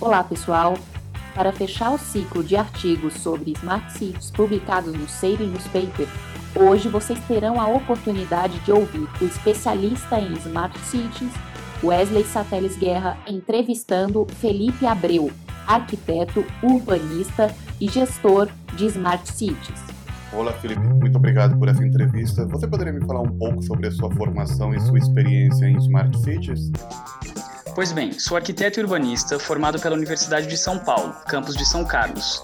Olá, pessoal! Para fechar o ciclo de artigos sobre Smart Cities publicados no Saving Newspaper, hoje vocês terão a oportunidade de ouvir o especialista em Smart Cities, Wesley Sateles Guerra, entrevistando Felipe Abreu, arquiteto, urbanista e gestor de Smart Cities. Olá, Felipe. Muito obrigado por essa entrevista. Você poderia me falar um pouco sobre a sua formação e sua experiência em Smart Cities? Pois bem, sou arquiteto e urbanista formado pela Universidade de São Paulo, campus de São Carlos.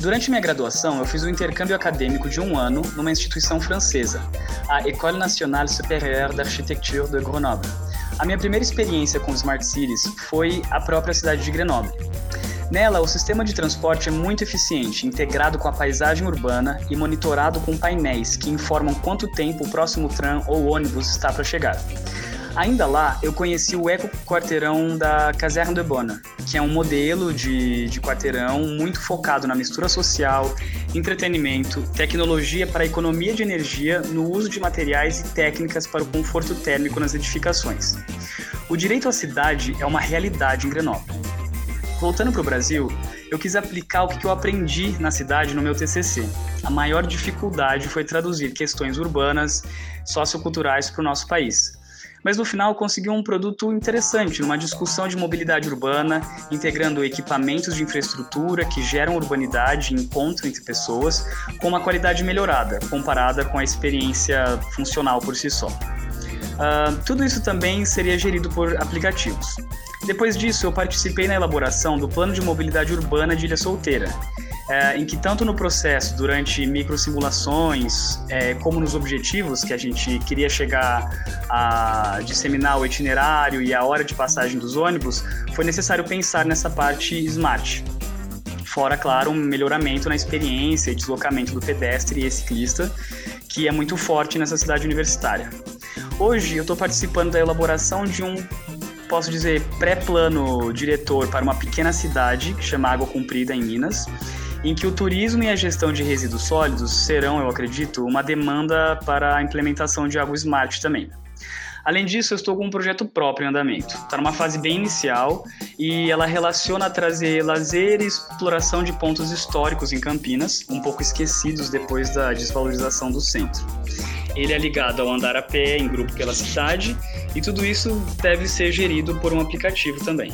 Durante minha graduação, eu fiz um intercâmbio acadêmico de um ano numa instituição francesa, a École Nationale Supérieure d'Architecture de Grenoble. A minha primeira experiência com Smart Cities foi a própria cidade de Grenoble. Nela, o sistema de transporte é muito eficiente, integrado com a paisagem urbana e monitorado com painéis que informam quanto tempo o próximo tram ou ônibus está para chegar. Ainda lá, eu conheci o eco-quarteirão da Caserne de Bonne, que é um modelo de, de quarteirão muito focado na mistura social, entretenimento, tecnologia para economia de energia no uso de materiais e técnicas para o conforto térmico nas edificações. O direito à cidade é uma realidade em Grenoble. Voltando para o Brasil, eu quis aplicar o que eu aprendi na cidade no meu TCC. A maior dificuldade foi traduzir questões urbanas, socioculturais para o nosso país mas no final conseguiu um produto interessante, numa discussão de mobilidade urbana, integrando equipamentos de infraestrutura que geram urbanidade e encontro entre pessoas, com uma qualidade melhorada, comparada com a experiência funcional por si só. Uh, tudo isso também seria gerido por aplicativos. Depois disso, eu participei na elaboração do Plano de Mobilidade Urbana de Ilha Solteira, é, em que tanto no processo, durante microsimulações, é, como nos objetivos que a gente queria chegar a disseminar o itinerário e a hora de passagem dos ônibus, foi necessário pensar nessa parte smart. Fora, claro, um melhoramento na experiência e deslocamento do pedestre e ciclista, que é muito forte nessa cidade universitária. Hoje eu estou participando da elaboração de um posso dizer, pré-plano diretor para uma pequena cidade que chama Água Comprida, em Minas, em que o turismo e a gestão de resíduos sólidos serão, eu acredito, uma demanda para a implementação de água smart também. Além disso, eu estou com um projeto próprio em andamento. Está numa fase bem inicial e ela relaciona trazer lazer e exploração de pontos históricos em Campinas, um pouco esquecidos depois da desvalorização do centro. Ele é ligado ao andar a pé em grupo pela cidade e tudo isso deve ser gerido por um aplicativo também.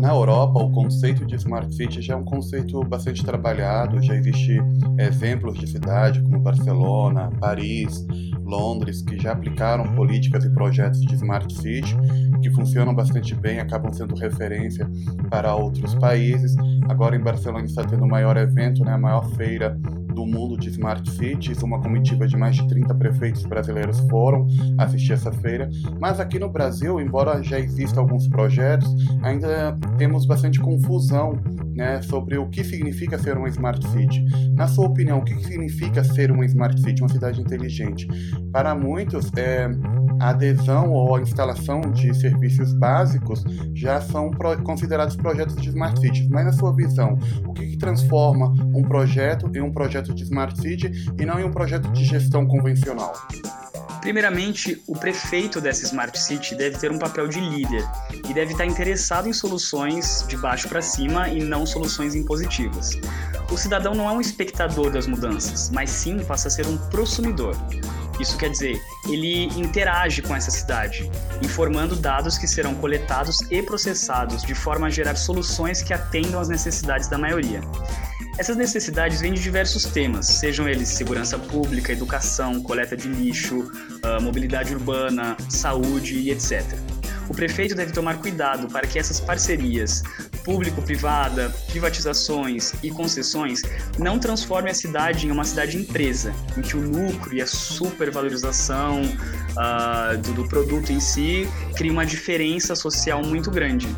Na Europa, o conceito de Smart City já é um conceito bastante trabalhado, já existe exemplos de cidade como Barcelona, Paris, Londres, que já aplicaram políticas e projetos de Smart City, que funcionam bastante bem, acabam sendo referência para outros países. Agora em Barcelona está tendo o maior evento, né, a maior feira do mundo de Smart Cities. Uma comitiva de mais de 30 prefeitos brasileiros foram assistir essa feira. Mas aqui no Brasil, embora já existam alguns projetos, ainda temos bastante confusão né, sobre o que significa ser uma Smart City. Na sua opinião, o que significa ser uma Smart City, uma cidade inteligente? Para muitos, é, a adesão ou a instalação de serviços básicos já são considerados projetos de Smart Cities. Mas na sua visão, o que, que transforma um projeto em um projeto de Smart City e não em um projeto de gestão convencional? Primeiramente, o prefeito dessa Smart City deve ter um papel de líder e deve estar interessado em soluções de baixo para cima e não soluções impositivas. O cidadão não é um espectador das mudanças, mas sim passa a ser um prosumidor. Isso quer dizer, ele interage com essa cidade, informando dados que serão coletados e processados de forma a gerar soluções que atendam às necessidades da maioria. Essas necessidades vêm de diversos temas, sejam eles segurança pública, educação, coleta de lixo, uh, mobilidade urbana, saúde e etc. O prefeito deve tomar cuidado para que essas parcerias público-privada, privatizações e concessões não transformem a cidade em uma cidade empresa, em que o lucro e a supervalorização uh, do, do produto em si cria uma diferença social muito grande.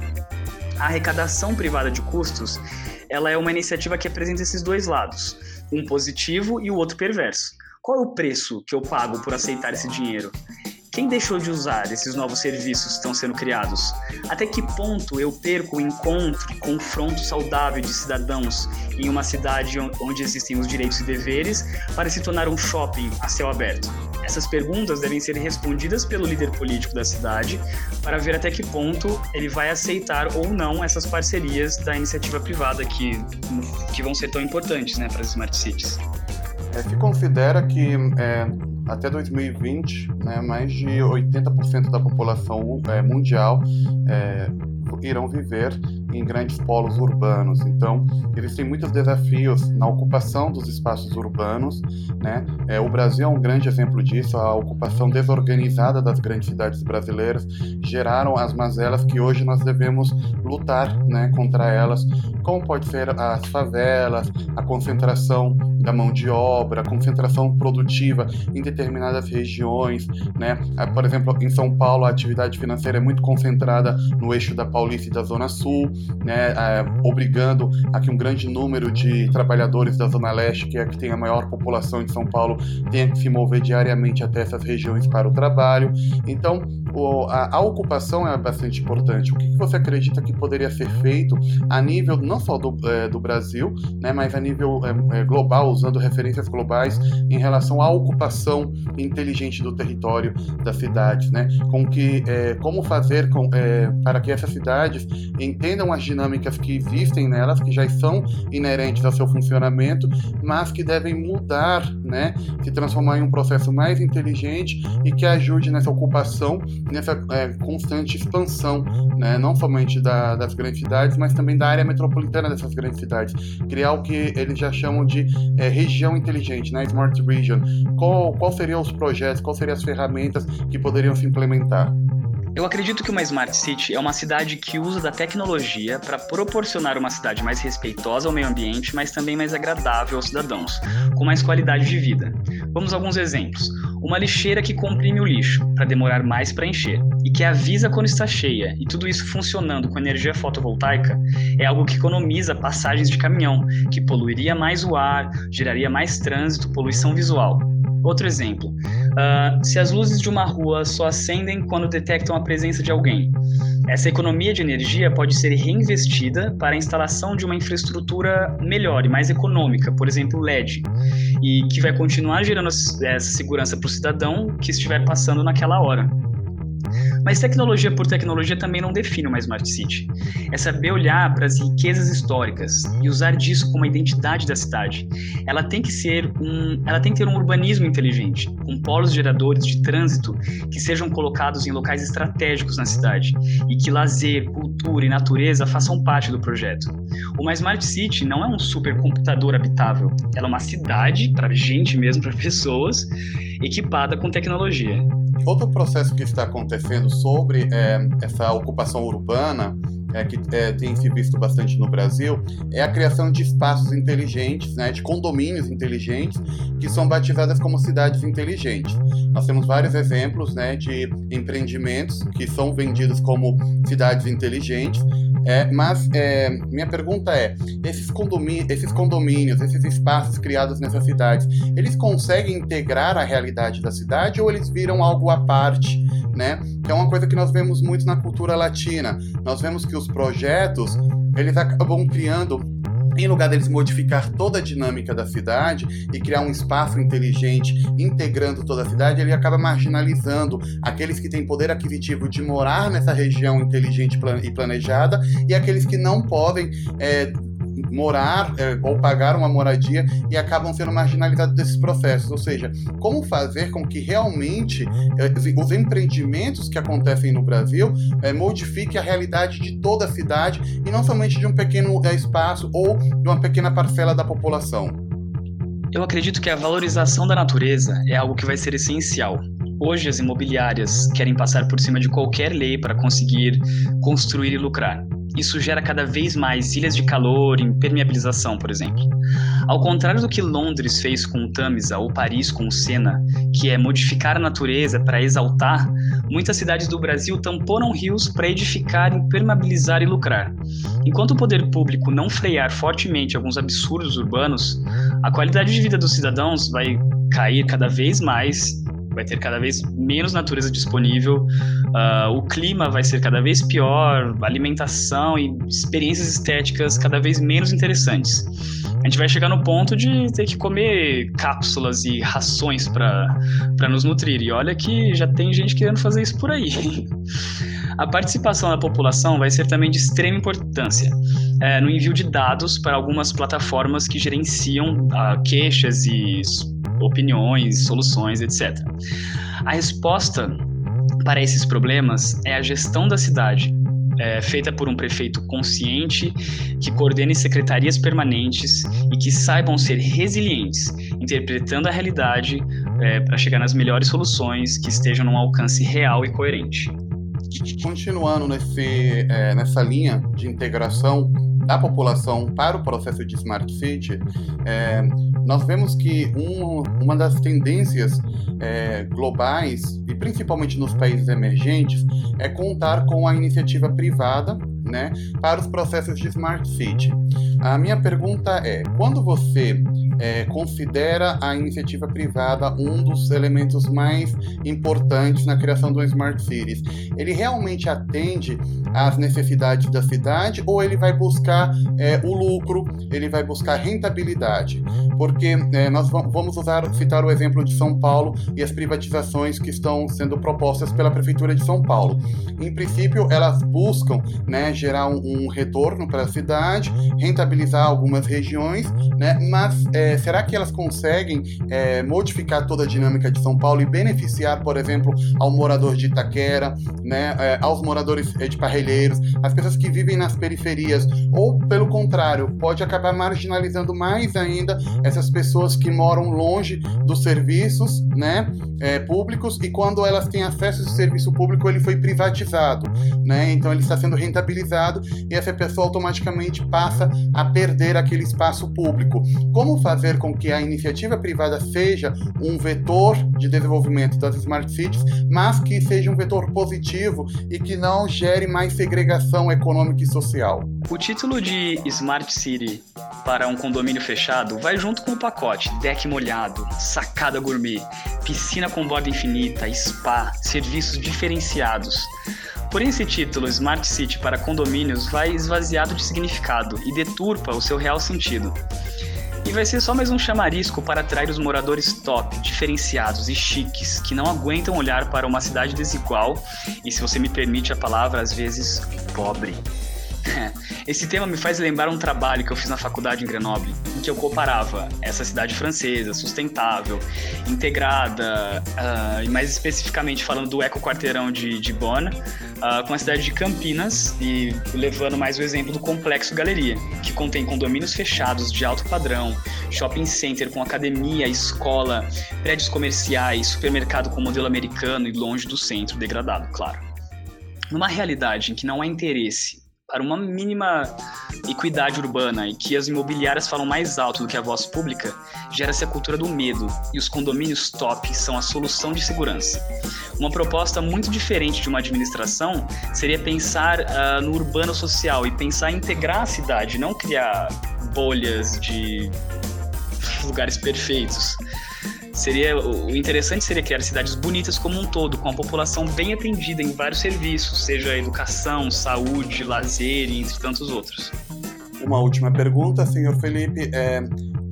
A arrecadação privada de custos ela é uma iniciativa que apresenta esses dois lados, um positivo e o outro perverso. Qual é o preço que eu pago por aceitar esse dinheiro? Quem deixou de usar esses novos serviços que estão sendo criados? Até que ponto eu perco o encontro e confronto saudável de cidadãos em uma cidade onde existem os direitos e deveres para se tornar um shopping a céu aberto? Essas perguntas devem ser respondidas pelo líder político da cidade para ver até que ponto ele vai aceitar ou não essas parcerias da iniciativa privada que, que vão ser tão importantes né, para as smart cities. É, se considera que é, até 2020, né, mais de 80% da população é, mundial é, irão viver em grandes polos urbanos. Então, existem muitos desafios na ocupação dos espaços urbanos. Né? É, o Brasil é um grande exemplo disso. A ocupação desorganizada das grandes cidades brasileiras geraram as mazelas que hoje nós devemos lutar né, contra elas, como pode ser as favelas, a concentração da mão de obra, concentração produtiva em determinadas regiões. Né? Por exemplo, em São Paulo, a atividade financeira é muito concentrada no eixo da Paulista e da Zona Sul né, é, obrigando a que um grande número de trabalhadores da Zona Leste, que é a que tem a maior população de São Paulo, tenha que se mover diariamente até essas regiões para o trabalho. Então, a, a, ocupação é bastante importante. O que, que, você acredita que poderia ser feito a nível não só do, é, do Brasil, né, mas a nível é, é global, usando referências globais, em relação à ocupação inteligente do território das cidades, né? Com que, é, como fazer com, é, para que essas cidades entendam as dinâmicas que existem nelas, que já são inerentes ao seu funcionamento, mas que devem mudar, né? Se transformar em um processo mais inteligente e que ajude nessa ocupação nessa é, constante expansão, né, não somente da, das grandes cidades, mas também da área metropolitana dessas grandes cidades. Criar o que eles já chamam de é, região inteligente, né, Smart Region. Qual, qual seriam os projetos, quais seriam as ferramentas que poderiam se implementar? Eu acredito que uma Smart City é uma cidade que usa da tecnologia para proporcionar uma cidade mais respeitosa ao meio ambiente, mas também mais agradável aos cidadãos, com mais qualidade de vida. Vamos a alguns exemplos. Uma lixeira que comprime o lixo para demorar mais para encher e que avisa quando está cheia, e tudo isso funcionando com energia fotovoltaica, é algo que economiza passagens de caminhão, que poluiria mais o ar, geraria mais trânsito, poluição visual. Outro exemplo: uh, se as luzes de uma rua só acendem quando detectam a presença de alguém, essa economia de energia pode ser reinvestida para a instalação de uma infraestrutura melhor e mais econômica, por exemplo, LED, e que vai continuar gerando essa segurança para o cidadão que estiver passando naquela hora. Mas tecnologia por tecnologia também não define uma Smart City. É saber olhar para as riquezas históricas e usar disso como a identidade da cidade. Ela tem que ser um, ela tem que ter um urbanismo inteligente, com polos geradores de trânsito que sejam colocados em locais estratégicos na cidade e que lazer, cultura e natureza façam parte do projeto. Uma Smart City não é um supercomputador habitável, ela é uma cidade para gente mesmo, para pessoas, equipada com tecnologia. Outro processo que está acontecendo sobre é, essa ocupação urbana é, que é, tem se visto bastante no Brasil, é a criação de espaços inteligentes, né, de condomínios inteligentes, que são batizadas como cidades inteligentes. Nós temos vários exemplos né, de empreendimentos que são vendidos como cidades inteligentes, é, mas é, minha pergunta é: esses esses condomínios, esses espaços criados nessas cidades, eles conseguem integrar a realidade da cidade ou eles viram algo à parte? Né? Que é uma coisa que nós vemos muito na cultura latina. Nós vemos que os projetos eles acabam criando em lugar deles modificar toda a dinâmica da cidade e criar um espaço inteligente integrando toda a cidade, ele acaba marginalizando aqueles que têm poder aquisitivo de morar nessa região inteligente e planejada e aqueles que não podem é, morar é, ou pagar uma moradia e acabam sendo marginalizados desses processos. Ou seja, como fazer com que realmente é, os empreendimentos que acontecem no Brasil é, modifiquem a realidade de toda a cidade e não somente de um pequeno é, espaço ou de uma pequena parcela da população. Eu acredito que a valorização da natureza é algo que vai ser essencial. Hoje, as imobiliárias querem passar por cima de qualquer lei para conseguir construir e lucrar. Isso gera cada vez mais ilhas de calor, impermeabilização, por exemplo. Ao contrário do que Londres fez com o Tamisa ou Paris com o Sena, que é modificar a natureza para exaltar, muitas cidades do Brasil tamponam rios para edificar, impermeabilizar e lucrar. Enquanto o poder público não frear fortemente alguns absurdos urbanos, a qualidade de vida dos cidadãos vai cair cada vez mais vai ter cada vez menos natureza disponível, uh, o clima vai ser cada vez pior, alimentação e experiências estéticas cada vez menos interessantes. A gente vai chegar no ponto de ter que comer cápsulas e rações para nos nutrir. E olha que já tem gente querendo fazer isso por aí. A participação da população vai ser também de extrema importância é, no envio de dados para algumas plataformas que gerenciam uh, queixas e opiniões, soluções, etc. A resposta para esses problemas é a gestão da cidade, é, feita por um prefeito consciente, que coordene secretarias permanentes e que saibam ser resilientes, interpretando a realidade é, para chegar nas melhores soluções que estejam num alcance real e coerente. Continuando nesse, é, nessa linha de integração da população para o processo de Smart City, é, nós vemos que um, uma das tendências é, globais, e principalmente nos países emergentes, é contar com a iniciativa privada né, para os processos de Smart City. A minha pergunta é: quando você é, considera a iniciativa privada um dos elementos mais importantes na criação do Smart Cities, ele realmente atende às necessidades da cidade ou ele vai buscar é, o lucro, ele vai buscar rentabilidade? Porque é, nós vamos usar, citar o exemplo de São Paulo e as privatizações que estão sendo propostas pela Prefeitura de São Paulo. Em princípio, elas buscam né, gerar um, um retorno para a cidade, rentabilizar algumas regiões, né, mas é, será que elas conseguem é, modificar toda a dinâmica de São Paulo e beneficiar, por exemplo, ao morador de Itaquera, né, é, aos moradores é, de Parrelheiros, as pessoas que vivem nas periferias, ou pelo contrário, pode acabar marginalizando mais ainda essas pessoas que moram longe dos serviços né, é, públicos e quando elas têm acesso a esse serviço público ele foi privatizado, né, então ele está sendo rentabilizado e essa pessoa automaticamente passa a perder aquele espaço público. Como fazer com que a iniciativa privada seja um vetor de desenvolvimento das smart cities, mas que seja um vetor positivo e que não gere mais segregação econômica e social? O título de Smart City para um condomínio fechado vai junto com o pacote deck molhado, sacada gourmet, piscina com borda infinita, spa, serviços diferenciados. Porém, esse título, Smart City para condomínios, vai esvaziado de significado e deturpa o seu real sentido. E vai ser só mais um chamarisco para atrair os moradores top, diferenciados e chiques, que não aguentam olhar para uma cidade desigual e, se você me permite a palavra, às vezes pobre. Esse tema me faz lembrar um trabalho que eu fiz na faculdade em Grenoble, em que eu comparava essa cidade francesa, sustentável, integrada, uh, e mais especificamente falando do eco-quarteirão de, de Bonn, uh, com a cidade de Campinas, e levando mais o exemplo do Complexo Galeria, que contém condomínios fechados de alto padrão, shopping center com academia, escola, prédios comerciais, supermercado com modelo americano e longe do centro, degradado, claro. Numa realidade em que não há interesse para uma mínima equidade urbana e que as imobiliárias falam mais alto do que a voz pública, gera-se a cultura do medo e os condomínios top são a solução de segurança. Uma proposta muito diferente de uma administração seria pensar uh, no urbano social e pensar em integrar a cidade, não criar bolhas de lugares perfeitos. Seria o interessante seria criar cidades bonitas como um todo, com a população bem atendida em vários serviços, seja educação, saúde, lazer entre tantos outros. Uma última pergunta, senhor Felipe. É,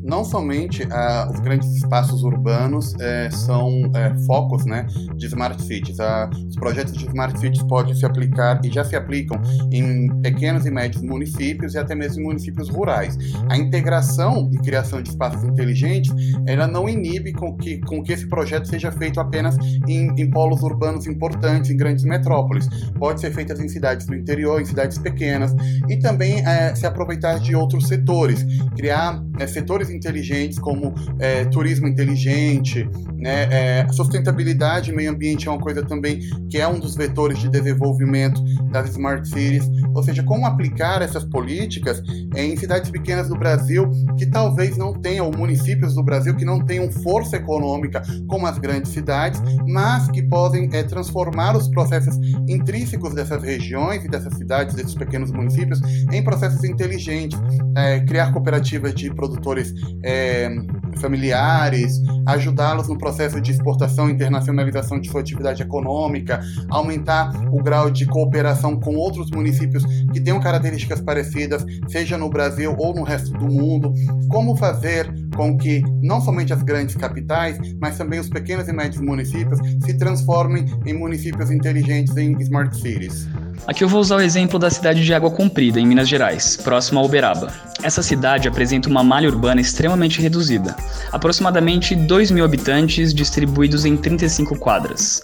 não somente ah, os grandes espaços urbanos é, são é, focos né, de smart cities. Ah, os projetos de smart cities podem se aplicar e já se aplicam em pequenos e médios municípios e até mesmo em municípios rurais. A integração e criação de espaços inteligentes ela não inibe com que, com que esse projeto seja feito apenas em, em polos urbanos importantes, em grandes metrópoles. Pode ser feito em cidades do interior, em cidades pequenas e também é, se aproveitar de outros setores, criar setores inteligentes como é, turismo inteligente, né, é, sustentabilidade meio ambiente é uma coisa também que é um dos vetores de desenvolvimento das smart cities, ou seja, como aplicar essas políticas em cidades pequenas do Brasil que talvez não tenham, ou municípios do Brasil que não tenham força econômica como as grandes cidades, mas que podem é, transformar os processos intrínsecos dessas regiões e dessas cidades, desses pequenos municípios, em processos inteligentes, é, criar cooperativas de produtores é, familiares, ajudá-los no processo de exportação e internacionalização de sua atividade econômica, aumentar o grau de cooperação com outros municípios que tenham características parecidas, seja no Brasil ou no resto do mundo, como fazer com que não somente as grandes capitais, mas também os pequenos e médios municípios se transformem em municípios inteligentes em smart cities. Aqui eu vou usar o exemplo da cidade de Água Comprida, em Minas Gerais, próxima a Uberaba. Essa cidade apresenta uma malha urbana extremamente reduzida, aproximadamente 2 mil habitantes distribuídos em 35 quadras.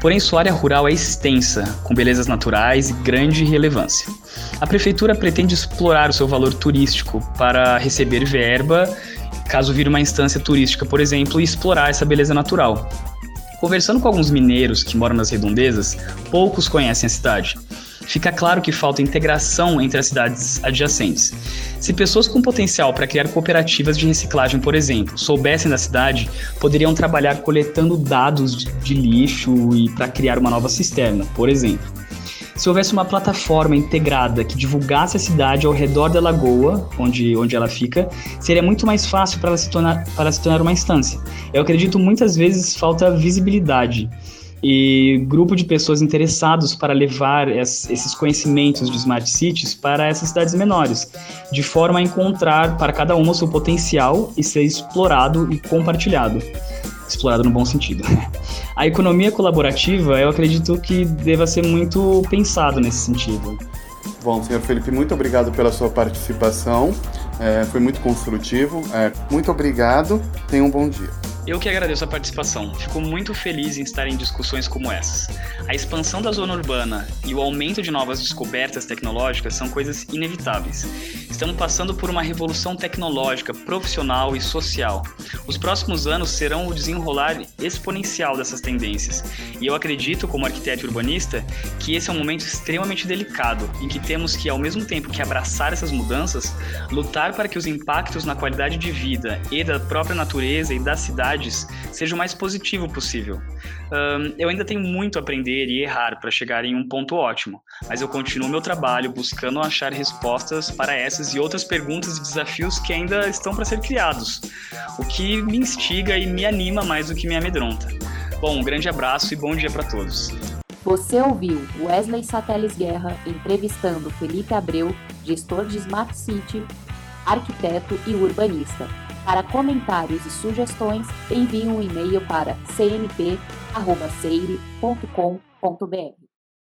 Porém, sua área rural é extensa, com belezas naturais e grande relevância. A prefeitura pretende explorar o seu valor turístico para receber verba caso vire uma instância turística, por exemplo, e explorar essa beleza natural. Conversando com alguns mineiros que moram nas redondezas, poucos conhecem a cidade. Fica claro que falta integração entre as cidades adjacentes. Se pessoas com potencial para criar cooperativas de reciclagem, por exemplo, soubessem da cidade, poderiam trabalhar coletando dados de lixo e para criar uma nova cisterna, por exemplo se houvesse uma plataforma integrada que divulgasse a cidade ao redor da lagoa, onde, onde ela fica, seria muito mais fácil para ela, se tornar, para se tornar uma instância. Eu acredito muitas vezes falta visibilidade e grupo de pessoas interessados para levar esses conhecimentos de smart cities para essas cidades menores, de forma a encontrar para cada uma o seu potencial e ser explorado e compartilhado explorado no bom sentido. A economia colaborativa, eu acredito que deva ser muito pensado nesse sentido. Bom, senhor Felipe, muito obrigado pela sua participação. É, foi muito construtivo. É, muito obrigado. Tenha um bom dia. Eu que agradeço a participação. Fico muito feliz em estar em discussões como essas. A expansão da zona urbana e o aumento de novas descobertas tecnológicas são coisas inevitáveis. Estamos passando por uma revolução tecnológica, profissional e social. Os próximos anos serão o desenrolar exponencial dessas tendências. E eu acredito, como arquiteto urbanista, que esse é um momento extremamente delicado, em que temos que, ao mesmo tempo que abraçar essas mudanças, lutar para que os impactos na qualidade de vida e da própria natureza e da cidade seja o mais positivo possível. Um, eu ainda tenho muito a aprender e errar para chegar em um ponto ótimo, mas eu continuo meu trabalho buscando achar respostas para essas e outras perguntas e desafios que ainda estão para ser criados, o que me instiga e me anima mais do que me amedronta. Bom, um grande abraço e bom dia para todos. Você ouviu Wesley Sateles Guerra entrevistando Felipe Abreu, gestor de Smart City, arquiteto e urbanista. Para comentários e sugestões, envie um e-mail para cnp.seire.com.br.